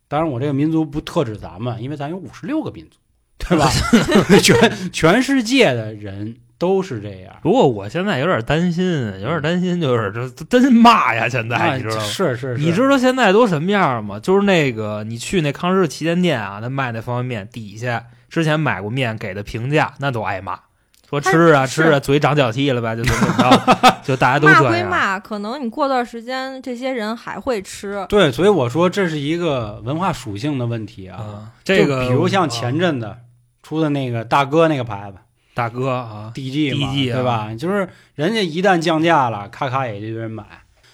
当然，我这个民族不特指咱们，因为咱有五十六个民族，对吧？全全世界的人都是这样。不过我现在有点担心，有点担心，就是这真骂呀！现在啊你知道吗？是是是，你知道现在都什么样吗？就是那个你去那康师旗舰店啊，他卖那方便面底下之前买过面给的评价，那都挨骂，说吃啊吃啊，嘴长脚气了呗，就怎么着，就大家都骂这样。归骂，可能你过段时间这些人还会吃。对，所以我说这是一个文化属性的问题啊。啊，这个比如像啊前阵子出的那个大哥那个牌子大哥啊，DG 嘛，DG 啊对吧？就是人家一旦降价了，咔咔也就有人买，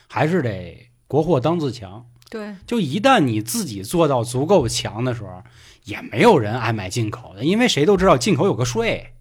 还是得国货当自强。对，就一旦你自己做到足够强的时候，也没有人爱买进口的，因为谁都知道进口有个税，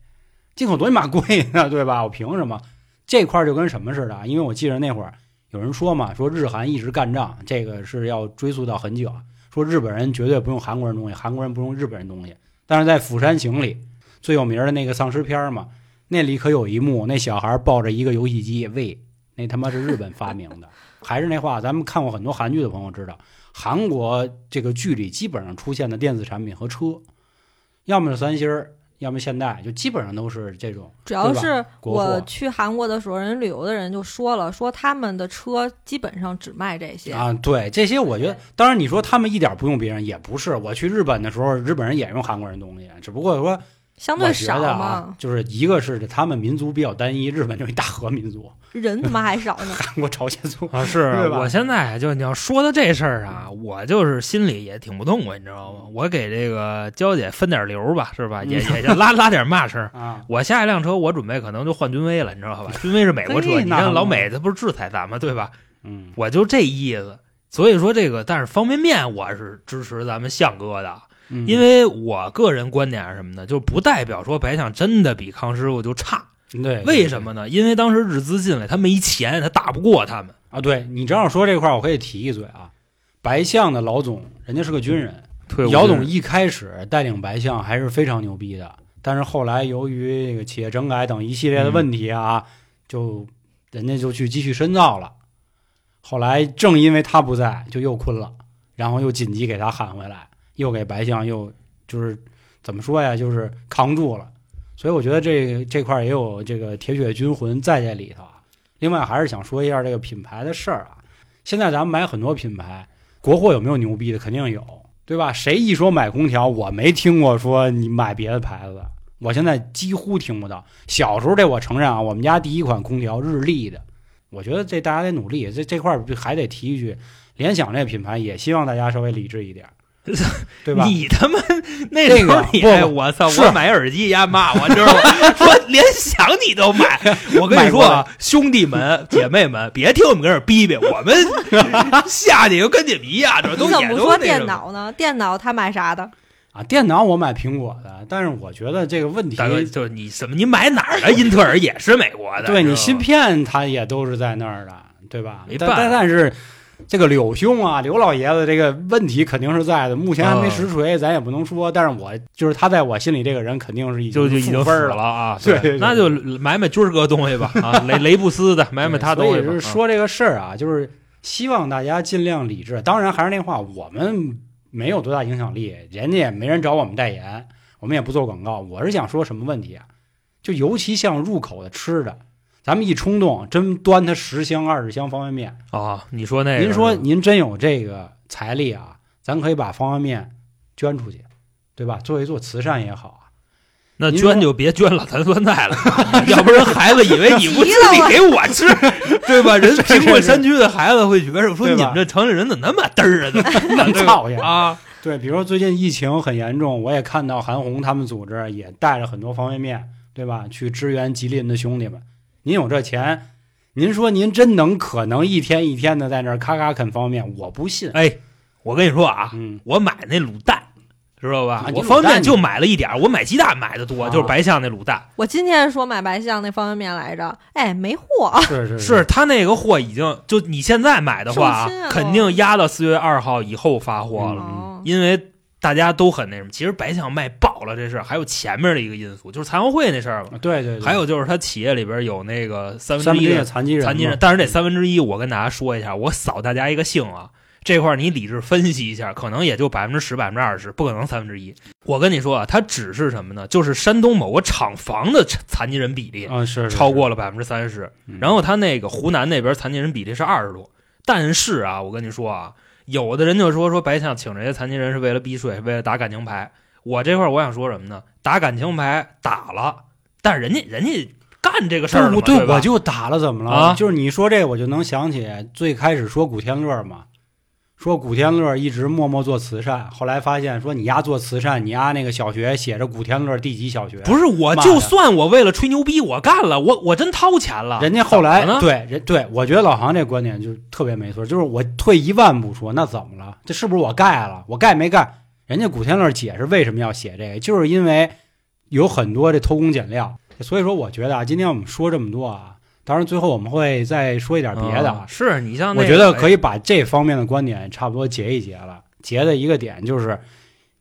进口多你妈贵呢，对吧？我凭什么？这块就跟什么似的？因为我记得那会儿有人说嘛，说日韩一直干仗，这个是要追溯到很久，说日本人绝对不用韩国人东西，韩国人不用日本人东西。但是在《釜山行》里最有名的那个丧尸片嘛，那里可有一幕，那小孩抱着一个游戏机喂，那他妈是日本发明的。还是那话，咱们看过很多韩剧的朋友知道，韩国这个剧里基本上出现的电子产品和车，要么是三星儿，要么现代，就基本上都是这种。主要是我去韩国的时候，人旅游的人就说了，说他们的车基本上只卖这些。啊，对这些，我觉得，当然你说他们一点不用别人，也不是。我去日本的时候，日本人也用韩国人东西，只不过说相对我觉得少嘛啊，，就是一个是他们民族比较单一，日本就一大和民族，人他妈还少呢。韩国、朝鲜族。啊，是我现在就你要说到这事儿啊，我就是心里也挺不痛快，你知道吗？我给这个娇姐分点流吧，是吧？也嗯也就拉 拉点嘛声。啊，我下一辆车，我准备可能就换君威了，你知道吧？君威是美国车，你看老美他不是制裁咱们，对吧？嗯，我就这意思。所以说这个，但是方便面我是支持咱们向哥的，嗯因为我个人观点是什么呢？就不代表说白象真的比康师傅就差。对，为什么呢？因为当时日资进来，他没钱，他打不过他们。啊？对你正好说这块儿，我可以提一嘴啊。白象的老总，人家是个军人，退伍姚总一开始带领白象还是非常牛逼的，但是后来由于这个企业整改等一系列的问题啊，就人家就去继续深造了。后来正因为他不在，就又困了，然后又紧急给他喊回来，又给白象又就是怎么说呀，就是扛住了。所以我觉得这这块儿也有这个铁血军魂在这里头。另外还是想说一下这个品牌的事儿啊。现在咱们买很多品牌，国货有没有牛逼的？肯定有，对吧？谁一说买空调，我没听过说你买别的牌子，我现在几乎听不到。小时候这我承认啊，我们家第一款空调日立的，我觉得这大家得努力。这这块儿还得提一句，联想这个品牌也希望大家稍微理智一点，对吧？你他妈那时候你我操！我买耳机呀骂我，知道吗？说联想你都买，我跟你说啊，兄弟们姐妹们，别听我们跟这儿逼逼，我们下去就跟你们一样，这都你怎也么不说电。脑呢？电脑他买啥的？啊，电脑我买苹果的，但是我觉得这个问题，大哥，就是你什么？你买哪儿的？英特尔也是美国的，对你芯片它也都是在那儿的，对吧？但没办法但但是这个柳兄啊，刘老爷子这个问题肯定是在的，目前还没嗯实锤，咱也不能说。但是我就是他在我心里这个人肯定是已就就已经分了啊！对对对那就买买军儿哥东西吧啊，雷雷布斯的，买买他东所以西说这个事儿啊，就是希望大家尽量理智。当然还是那话，我们没有多大影响力，人家也没人找我们代言，我们也不做广告。我是想说什么问题啊？就尤其像入口的吃的，咱们一冲动真端他十箱二十箱方便面。啊，你说那个，您说您真有这个财力啊，咱可以把方便面捐出去，对吧？做一做慈善也好啊。那捐就别捐老坛酸菜了，要不然孩子以为你不 吃你给我吃，对吧？人是贫困山区的孩子会觉得说你们这城里人怎么那么嘚儿啊？能对吧操呀啊！对，比如说最近疫情很严重，我也看到韩红他们组织也带着很多方便面，对吧？去支援吉林的兄弟们。您有这钱，您说您真能可能一天一天的在那儿咔咔啃方便面？我不信。哎，我跟你说啊，嗯，我买那卤蛋，知道吧我方便面就买了一点儿，我买鸡蛋买的多，啊就是白象那卤蛋。我今天说买白象那方便面来着，哎，没货。是是是他那个货已经就你现在买的话啊肯定压到四月二号以后发货了，因为大家都很那什么。其实白象卖爆了这事儿，还有前面的一个因素，就是残奥会那事儿嘛。对对对，还有就是他企业里边有那个三三分之一的残疾人，残疾人，但是这三分之一，我跟大家说一下，我扫大家一个兴啊，这块儿你理智分析一下，可能也就百分之十、百分之二十，不可能三分之一。我跟你说啊，它只是什么呢？就是山东某个厂房的残残疾人比例啊是是超过了百分之三十，嗯然后他那个湖南那边残疾人比例是二十多。但是啊，我跟你说啊，有的人就说说白象请这些残疾人是为了避税，是为了打感情牌。我这块儿我想说什么呢？打感情牌打了，但是人家人家干这个事儿了，对我对吧我就打了，怎么了？啊就是你说这，我就能想起最开始说古天乐嘛，说古天乐一直默默做慈善，后来发现说你丫做慈善，你丫那个小学写着古天乐第几小学，不是，我就算我为了吹牛逼，我干了，我我真掏钱了。人家后来对人对我觉得老杭这观点就是特别没错，就是我退一万步说，那怎么了？这是不是我盖了？我盖没盖？人家古天乐解释为什么要写这个，就是因为有很多这偷工减料，所以说，我觉得啊，今天我们说这么多啊，当然最后我们会再说一点别的啊嗯。是你像那我觉得可以把这方面的观点差不多结一结了。结的一个点就是，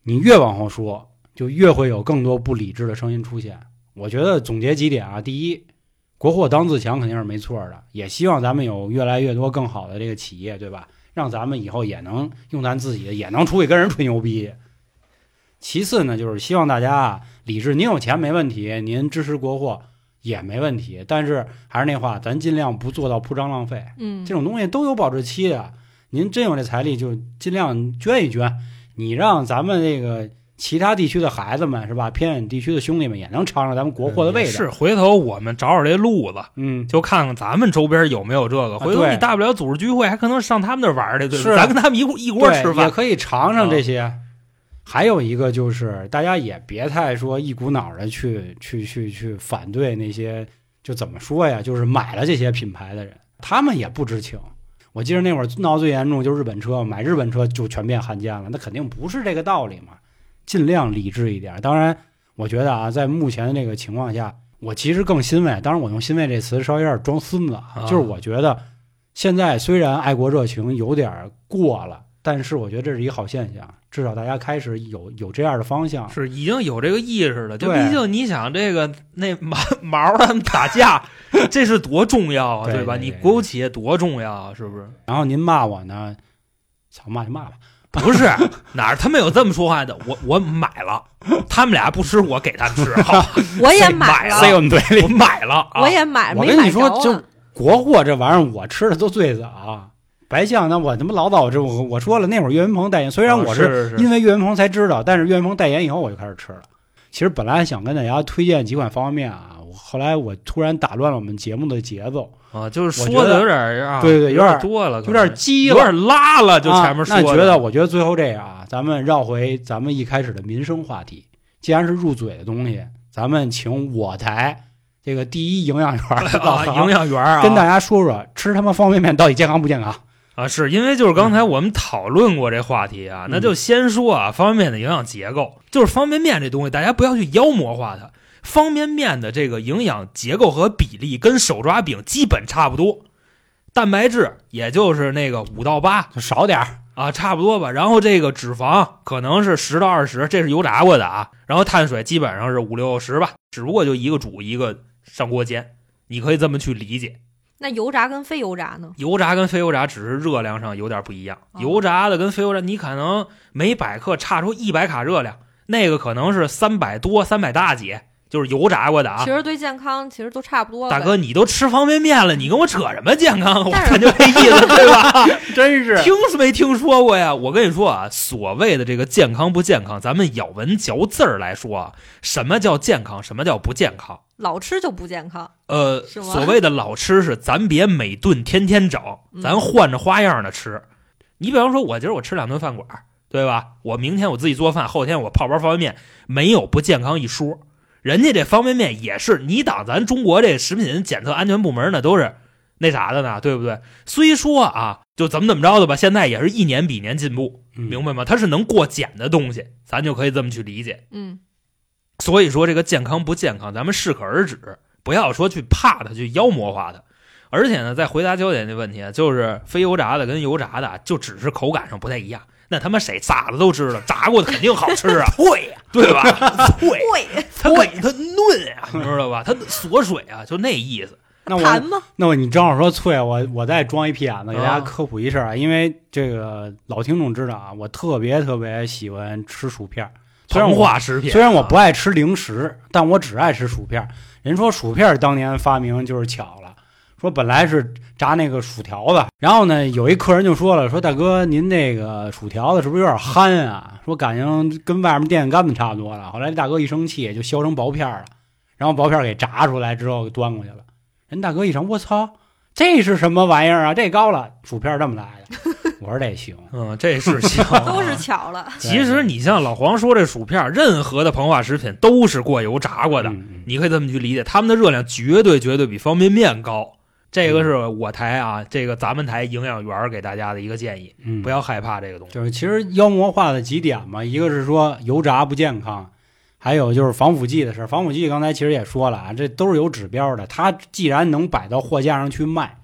你越往后说，就越会有更多不理智的声音出现。我觉得总结几点啊，第一，国货当自强肯定是没错的，也希望咱们有越来越多更好的这个企业，对吧？让咱们以后也能用咱自己的，也能出去跟人吹牛逼。其次呢，就是希望大家啊理智，您有钱没问题，您支持国货也没问题，但是还是那话，咱尽量不做到铺张浪费。嗯这种东西都有保质期的，您真有这财力就尽量捐一捐，你让咱们这个其他地区的孩子们是吧，偏远地区的兄弟们也能尝尝咱们国货的味道。是，回头我们找找这路子，嗯，就看看咱们周边有没有这个。回头你大不了组织聚会，还可能上他们那儿玩儿去，对吧？咱跟他们一锅一锅吃饭。也可以尝尝这些。还有一个就是，大家也别太说一股脑的去去去去反对那些，就怎么说呀？就是买了这些品牌的人，他们也不知情。我记得那会儿闹最严重就是日本车，买日本车就全变汉奸了，那肯定不是这个道理嘛。尽量理智一点。当然，我觉得啊，在目前的这个情况下，我其实更欣慰。当然，我用“欣慰”这词稍微有点装孙子啊，啊就是我觉得现在虽然爱国热情有点过了，但是我觉得这是一个好现象，至少大家开始有有这样的方向。是已经有这个意识了，就对毕竟你想这个那 毛毛他们打架，这是多重要啊，对对对你国有企业多重要啊，是不是？然后您骂我呢，想骂就骂吧。不是 哪儿他们有这么说话的？我我买了，他们俩不吃，我给他们吃，我也买了，塞我们嘴里我。买了啊，我也买，我跟你说就国货这玩意儿，我吃的都最早。白象那，我他妈老早就我我说了，那会儿岳云鹏代言，虽然我啊是是因为岳云鹏才知道，但是岳云鹏代言以后我就开始吃了。其实本来想跟大家推荐几款方便面啊，我后来我突然打乱了我们节目的节奏，啊，就是说的有点儿啊，对对对有有点多了，有点激了，有点拉了，就前面说那觉得，我觉得最后这样啊，咱们绕回咱们一开始的民生话题。既然是入嘴的东西，咱们请我台这个第一营养员儿 老营养员啊，跟大家说说，吃他妈方便面到底健康不健康？啊，是因为就是刚才我们讨论过这话题啊，嗯那就先说啊，方便面的营养结构，就是方便面这东西，大家不要去妖魔化它。方便面的这个营养结构和比例跟手抓饼基本差不多，蛋白质也就是那个五到八少点儿。啊，差不多吧。然后这个脂肪可能是十到二十，这是油炸过的啊。然后碳水基本上是五六十吧，只不过就一个煮一个上锅煎，你可以这么去理解。那油炸跟非油炸呢？油炸跟非油炸只是热量上有点不一样，哦油炸的跟非油炸，你可能每百克差出一百卡热量，那个可能是三百多、三百大几，就是油炸过的啊其。实对健康其实都差不多。大哥，，你都吃方便面了，你跟我扯什么健康？我但是看就这意思，对吧？真是听是没听说过呀？我跟你说啊，所谓的这个健康不健康，咱们咬文嚼字儿来说啊，什么叫健康，什么叫不健康？老吃就不健康。呃，所谓的老吃是咱别每顿天天整，嗯咱换着花样的吃。你比方说，我今儿我吃两顿饭馆，对吧？我明天我自己做饭，后天我泡包方便面，没有不健康一说。人家这方便面也是，你当咱中国这食品检测安全部门呢，都是那啥的呢，对不对？虽说啊，就怎么怎么着的吧，现在也是一年比一年进步，明白吗？它是能过检的东西，咱就可以这么去理解。嗯，所以说这个健康不健康，咱们适可而止，不要说去怕它，去妖魔化它。而且呢，再回答焦点这问题啊，就是非油炸的跟油炸的啊，就只是口感上不太一样。那他妈谁傻子都知道，炸过的肯定好吃啊，脆呀，对吧？脆，脆它嫩呀、你知道吧？它锁水啊，就那意思。那我盘吗？那我你正好说脆，我我再装一屁眼子给大家啊科普一事儿啊，因为这个老听众知道啊，我特别特别喜欢吃薯片儿。虽然膨我化食品，虽然我不爱吃零食，但我只爱吃薯片儿。人说薯片儿当年发明就是巧了，说本来是炸那个薯条子，然后呢，有一客人就说了，说大哥您那个薯条子是不是有点憨啊？说感情跟外面电线杆子差不多了。后来大哥一生气就削成薄片了，然后薄片给炸出来之后端过去了。人大哥一尝，我操，这是什么玩意儿啊？这高了，薯片这么来的。我说这行，嗯，这是行啊 都是巧了。其实你像老黄说这薯片，任何的膨化食品都是过油炸过的，你可以这么去理解，他们的热量绝对绝对比方便面高。这个是我台啊，这个咱们台营养员给大家的一个建议，嗯，不要害怕这个东西。就是其实妖魔化的几点嘛，一个是说油炸不健康，还有就是防腐剂的事儿，防腐剂刚才其实也说了啊，这都是有指标的。它既然能摆到货架上去卖，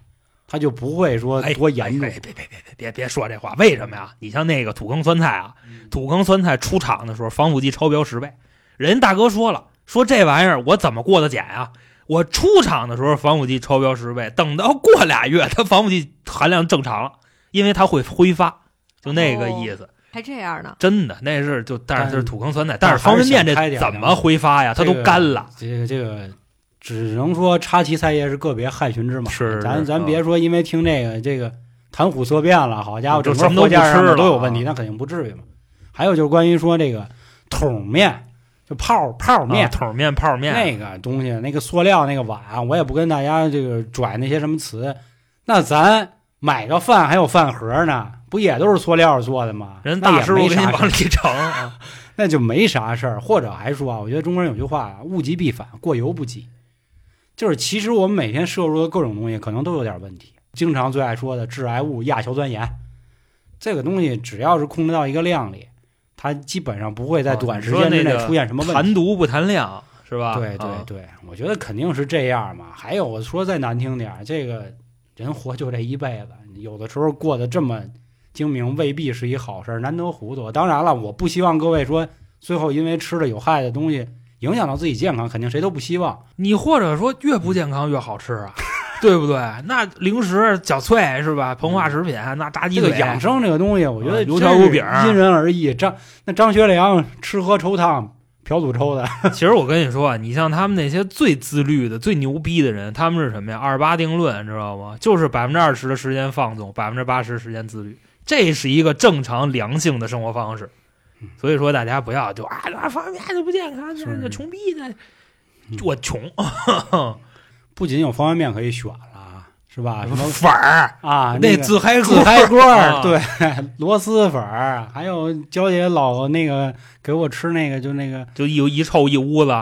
它就不会说哎，多严重别别别别别别说这话，为什么呀？你像那个土坑酸菜啊，土坑酸菜出厂的时候防腐剂超标十倍，人大哥说了，说这玩意儿我怎么过的检呀？我出厂的时候防腐剂超标十倍，等到过俩月，它防腐剂含量正常了，因为它会挥发，就那个意思。还这样呢？真的，那是就但是这是土坑酸菜，但但是方便面这怎么挥发呀？它都干了。这个这个，只能说插旗菜叶是个别害群之马。是咱咱别说因为听这个这个谈虎色变了，好家伙，整什么都货架上面不吃了都有问题，啊那肯定不至于嘛。还有就是关于说这个桶面，就泡泡面啊，桶面、泡面，那个东西，那个塑料那个碗，我也不跟大家这个拽那些什么词。那咱买个饭还有饭盒呢，不也都是塑料做的吗？人大师傅给你往里盛啊。那就没啥事儿。或者还说啊，我觉得中国人有句话啊，物极必反，过犹不及。就是其实我们每天摄入的各种东西，可能都有点问题。经常最爱说的致癌物亚硝酸盐，这个东西只要是控制到一个量里，它基本上不会在哦短时间之内出现什么问题。谈毒不谈量，是吧？对对啊对，我觉得肯定是这样嘛。还有我说再难听点儿，这个人活就这一辈子，有的时候过得这么精明，未必是一好事儿，难得糊涂。当然了，我不希望各位说最后因为吃了有害的东西影响到自己健康，肯定谁都不希望。你或者说越不健康越好吃啊，对不对？那零食小脆是吧？膨化食品，那炸鸡这个腿养生这个东西，我觉得啊油条油饼因人而异。张那张学良吃喝抽烫嫖赌抽的，其实我跟你说啊，你像他们那些最自律的、最牛逼的人，他们是什么呀？二十八定论，知道吗？就是百分之二十的时间放纵，百分之八十时间自律，这是一个正常良性的生活方式。所以说，大家不要就啊，那方便面就不健康，这是个穷逼的嗯，我穷，不仅有方便面可以选了啊，是吧？什么粉儿，啊，那个自嗨自嗨锅对，螺蛳粉儿，还有娇姐老那个给我吃那个，就那个就一一臭一屋子。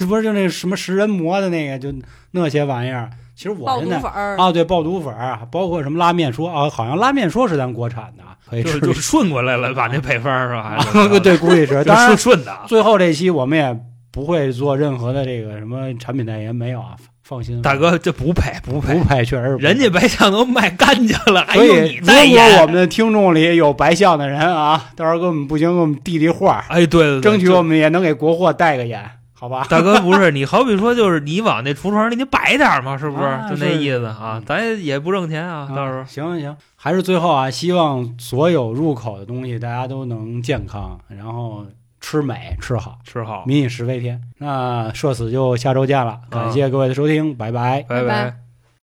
不是就那什么食人魔的那个，就那些玩意儿。其实我爆现在粉儿，啊，对，爆肚粉儿，包括什么拉面说啊，好像拉面说是咱国产的，可以吃就就顺过来了，把那配方是吧？对，估计是。就当然顺，顺的啊。最后这期我们也不会做任何的这个什么产品代言，没有啊，放心，大哥，这不配，不配。不，配，确实是人家白象都卖干净了，还所用你以，如果？我们的听众里有白象的人啊，到时候给我们不行，给我们递递话，哎，对对对，争取我们也能给国货带个眼，好吧？大哥不是你，好比说就是你往那橱窗里你摆点嘛，是不是？啊就那意思啊嗯，咱也不挣钱啊，到时候。啊行行行，还是最后啊，希望所有入口的东西大家都能健康，然后吃美吃好，吃好，民以食为天。那社死就下周见了，感谢各位的收听，拜拜。拜拜拜。